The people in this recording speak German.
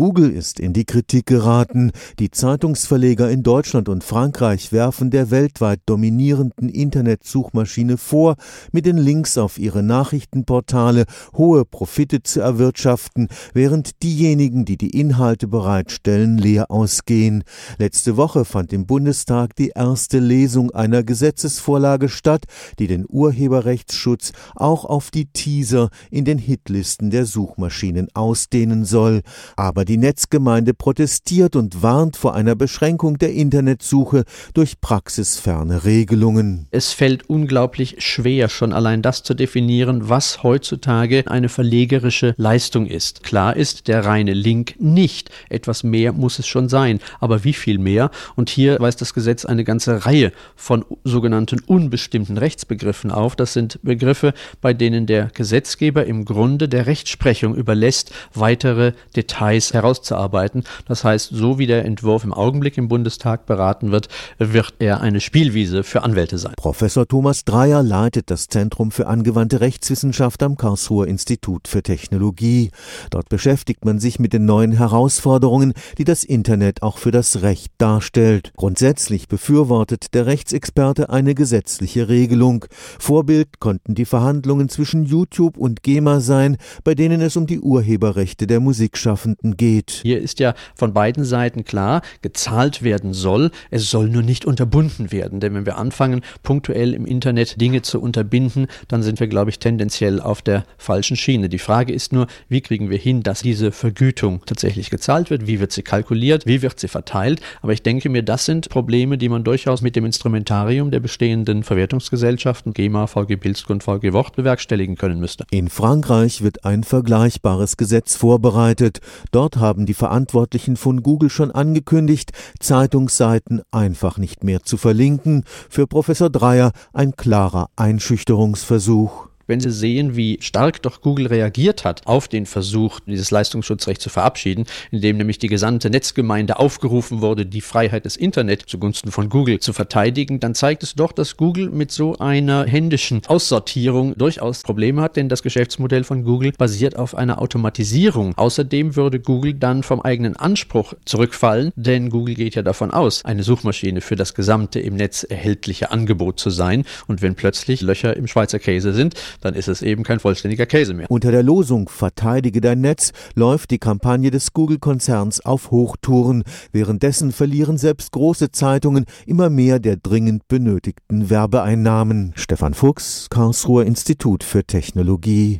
Google ist in die Kritik geraten. Die Zeitungsverleger in Deutschland und Frankreich werfen der weltweit dominierenden Internetsuchmaschine vor, mit den Links auf ihre Nachrichtenportale hohe Profite zu erwirtschaften, während diejenigen, die die Inhalte bereitstellen, leer ausgehen. Letzte Woche fand im Bundestag die erste Lesung einer Gesetzesvorlage statt, die den Urheberrechtsschutz auch auf die Teaser in den Hitlisten der Suchmaschinen ausdehnen soll. Aber die Netzgemeinde protestiert und warnt vor einer Beschränkung der Internetsuche durch praxisferne Regelungen. Es fällt unglaublich schwer, schon allein das zu definieren, was heutzutage eine verlegerische Leistung ist. Klar ist der reine Link nicht. Etwas mehr muss es schon sein. Aber wie viel mehr? Und hier weist das Gesetz eine ganze Reihe von sogenannten unbestimmten Rechtsbegriffen auf. Das sind Begriffe, bei denen der Gesetzgeber im Grunde der Rechtsprechung überlässt, weitere Details herauszuarbeiten. Das heißt, so wie der Entwurf im Augenblick im Bundestag beraten wird, wird er eine Spielwiese für Anwälte sein. Professor Thomas Dreyer leitet das Zentrum für angewandte Rechtswissenschaft am Karlsruher Institut für Technologie. Dort beschäftigt man sich mit den neuen Herausforderungen, die das Internet auch für das Recht darstellt. Grundsätzlich befürwortet der Rechtsexperte eine gesetzliche Regelung. Vorbild konnten die Verhandlungen zwischen YouTube und GEMA sein, bei denen es um die Urheberrechte der Musikschaffenden geht. Hier ist ja von beiden Seiten klar, gezahlt werden soll, es soll nur nicht unterbunden werden. Denn wenn wir anfangen, punktuell im Internet Dinge zu unterbinden, dann sind wir, glaube ich, tendenziell auf der falschen Schiene. Die Frage ist nur, wie kriegen wir hin, dass diese Vergütung tatsächlich gezahlt wird, wie wird sie kalkuliert, wie wird sie verteilt. Aber ich denke mir, das sind Probleme, die man durchaus mit dem Instrumentarium der bestehenden Verwertungsgesellschaften GEMA, VG Bildskund, VG Wort bewerkstelligen können müsste. In Frankreich wird ein vergleichbares Gesetz vorbereitet. Dort haben die Verantwortlichen von Google schon angekündigt, Zeitungsseiten einfach nicht mehr zu verlinken. Für Professor Dreyer ein klarer Einschüchterungsversuch wenn Sie sehen, wie stark doch Google reagiert hat auf den Versuch, dieses Leistungsschutzrecht zu verabschieden, indem nämlich die gesamte Netzgemeinde aufgerufen wurde, die Freiheit des Internet zugunsten von Google zu verteidigen, dann zeigt es doch, dass Google mit so einer händischen Aussortierung durchaus Probleme hat, denn das Geschäftsmodell von Google basiert auf einer Automatisierung. Außerdem würde Google dann vom eigenen Anspruch zurückfallen, denn Google geht ja davon aus, eine Suchmaschine für das gesamte im Netz erhältliche Angebot zu sein. Und wenn plötzlich Löcher im Schweizer Käse sind, dann ist es eben kein vollständiger Käse mehr. Unter der Losung Verteidige dein Netz läuft die Kampagne des Google-Konzerns auf Hochtouren. Währenddessen verlieren selbst große Zeitungen immer mehr der dringend benötigten Werbeeinnahmen. Stefan Fuchs, Karlsruher Institut für Technologie.